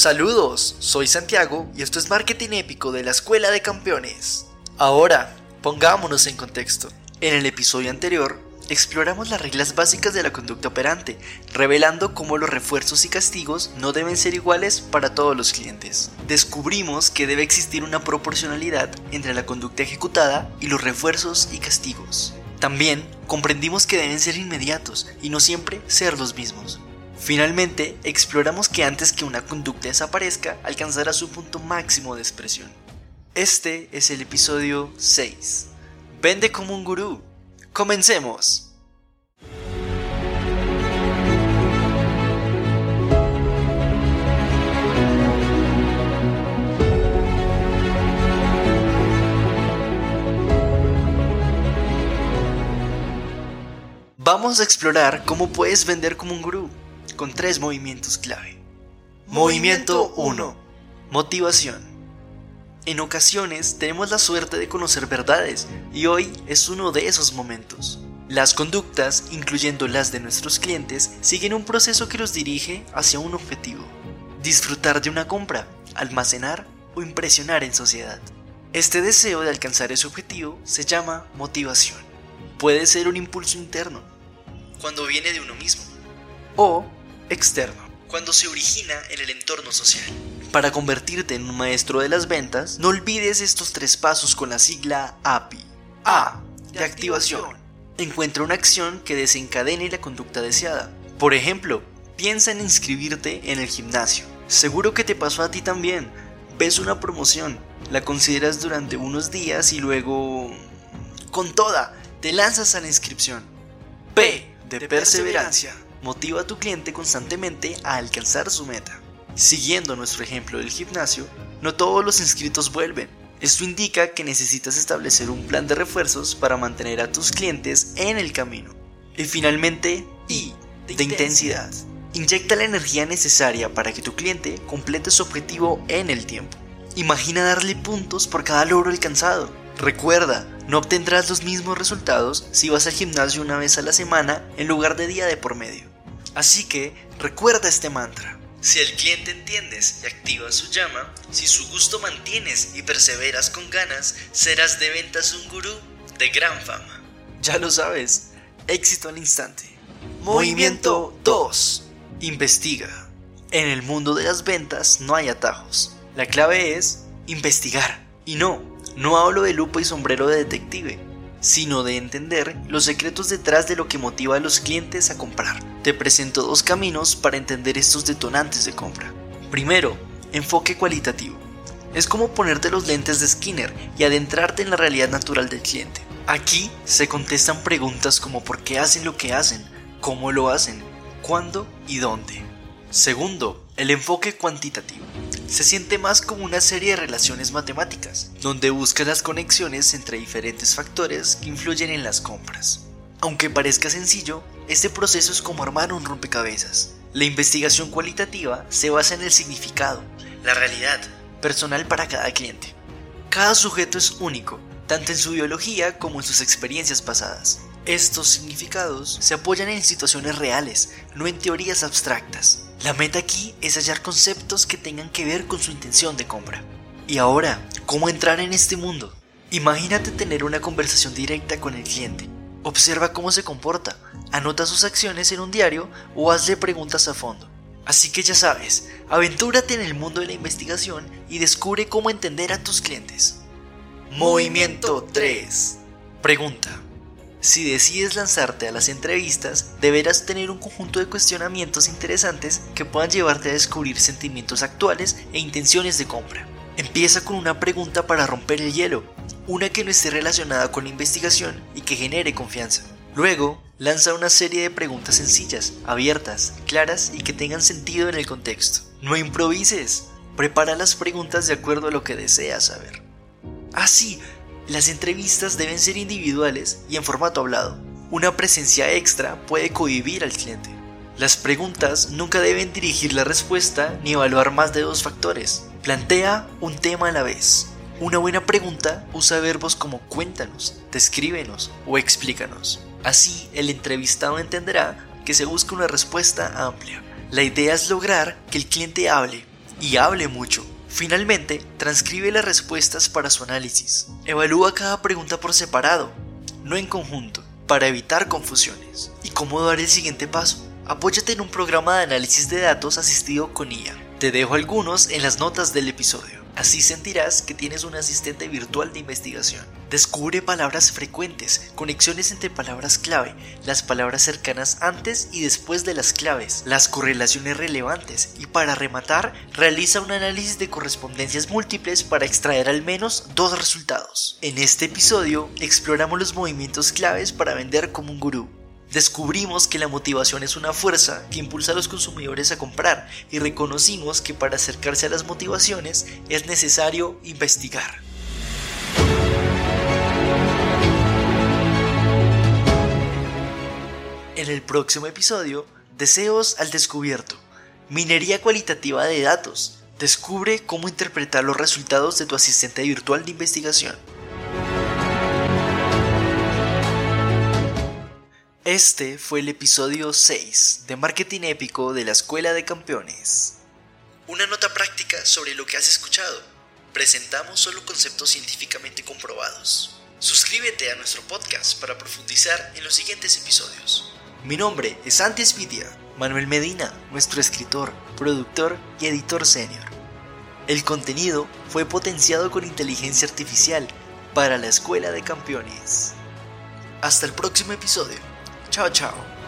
Saludos, soy Santiago y esto es Marketing Épico de la Escuela de Campeones. Ahora, pongámonos en contexto. En el episodio anterior, exploramos las reglas básicas de la conducta operante, revelando cómo los refuerzos y castigos no deben ser iguales para todos los clientes. Descubrimos que debe existir una proporcionalidad entre la conducta ejecutada y los refuerzos y castigos. También comprendimos que deben ser inmediatos y no siempre ser los mismos. Finalmente, exploramos que antes que una conducta desaparezca, alcanzará su punto máximo de expresión. Este es el episodio 6. Vende como un gurú. Comencemos. Vamos a explorar cómo puedes vender como un gurú con tres movimientos clave. Movimiento 1. Motivación. En ocasiones tenemos la suerte de conocer verdades y hoy es uno de esos momentos. Las conductas, incluyendo las de nuestros clientes, siguen un proceso que los dirige hacia un objetivo. Disfrutar de una compra, almacenar o impresionar en sociedad. Este deseo de alcanzar ese objetivo se llama motivación. Puede ser un impulso interno, cuando viene de uno mismo, o externo, cuando se origina en el entorno social. Para convertirte en un maestro de las ventas, no olvides estos tres pasos con la sigla API. A. De activación. Encuentra una acción que desencadene la conducta deseada. Por ejemplo, piensa en inscribirte en el gimnasio. Seguro que te pasó a ti también. Ves una promoción, la consideras durante unos días y luego... Con toda, te lanzas a la inscripción. P. De perseverancia motiva a tu cliente constantemente a alcanzar su meta. Siguiendo nuestro ejemplo del gimnasio, no todos los inscritos vuelven. Esto indica que necesitas establecer un plan de refuerzos para mantener a tus clientes en el camino. Y finalmente, I, de intensidad. Inyecta la energía necesaria para que tu cliente complete su objetivo en el tiempo. Imagina darle puntos por cada logro alcanzado. Recuerda, no obtendrás los mismos resultados si vas al gimnasio una vez a la semana en lugar de día de por medio. Así que recuerda este mantra. Si el cliente entiendes y activas su llama, si su gusto mantienes y perseveras con ganas, serás de ventas un gurú de gran fama. Ya lo sabes, éxito al instante. Movimiento 2. Investiga. En el mundo de las ventas no hay atajos. La clave es investigar. Y no, no hablo de lupa y sombrero de detective, sino de entender los secretos detrás de lo que motiva a los clientes a comprar. Te presento dos caminos para entender estos detonantes de compra. Primero, enfoque cualitativo. Es como ponerte los lentes de Skinner y adentrarte en la realidad natural del cliente. Aquí se contestan preguntas como por qué hacen lo que hacen, cómo lo hacen, cuándo y dónde. Segundo, el enfoque cuantitativo. Se siente más como una serie de relaciones matemáticas, donde buscas las conexiones entre diferentes factores que influyen en las compras. Aunque parezca sencillo, este proceso es como armar un rompecabezas. La investigación cualitativa se basa en el significado, la realidad, personal para cada cliente. Cada sujeto es único, tanto en su biología como en sus experiencias pasadas. Estos significados se apoyan en situaciones reales, no en teorías abstractas. La meta aquí es hallar conceptos que tengan que ver con su intención de compra. Y ahora, ¿cómo entrar en este mundo? Imagínate tener una conversación directa con el cliente Observa cómo se comporta, anota sus acciones en un diario o hazle preguntas a fondo. Así que ya sabes, aventúrate en el mundo de la investigación y descubre cómo entender a tus clientes. Movimiento 3. Pregunta. Si decides lanzarte a las entrevistas, deberás tener un conjunto de cuestionamientos interesantes que puedan llevarte a descubrir sentimientos actuales e intenciones de compra. Empieza con una pregunta para romper el hielo una que no esté relacionada con la investigación y que genere confianza. Luego, lanza una serie de preguntas sencillas, abiertas, claras y que tengan sentido en el contexto. No improvises, prepara las preguntas de acuerdo a lo que deseas saber. Así, ah, las entrevistas deben ser individuales y en formato hablado. Una presencia extra puede cohibir al cliente. Las preguntas nunca deben dirigir la respuesta ni evaluar más de dos factores. Plantea un tema a la vez. Una buena pregunta usa verbos como cuéntanos, descríbenos o explícanos. Así, el entrevistado entenderá que se busca una respuesta amplia. La idea es lograr que el cliente hable, y hable mucho. Finalmente, transcribe las respuestas para su análisis. Evalúa cada pregunta por separado, no en conjunto, para evitar confusiones. ¿Y cómo dar el siguiente paso? Apóyate en un programa de análisis de datos asistido con IA. Te dejo algunos en las notas del episodio. Así sentirás que tienes un asistente virtual de investigación. Descubre palabras frecuentes, conexiones entre palabras clave, las palabras cercanas antes y después de las claves, las correlaciones relevantes y para rematar, realiza un análisis de correspondencias múltiples para extraer al menos dos resultados. En este episodio exploramos los movimientos claves para vender como un gurú Descubrimos que la motivación es una fuerza que impulsa a los consumidores a comprar y reconocimos que para acercarse a las motivaciones es necesario investigar. En el próximo episodio, Deseos al descubierto, minería cualitativa de datos. Descubre cómo interpretar los resultados de tu asistente virtual de investigación. Este fue el episodio 6 de Marketing Épico de la Escuela de Campeones. Una nota práctica sobre lo que has escuchado. Presentamos solo conceptos científicamente comprobados. Suscríbete a nuestro podcast para profundizar en los siguientes episodios. Mi nombre es Antes Vidia, Manuel Medina, nuestro escritor, productor y editor senior. El contenido fue potenciado con inteligencia artificial para la Escuela de Campeones. Hasta el próximo episodio. Chao, chao.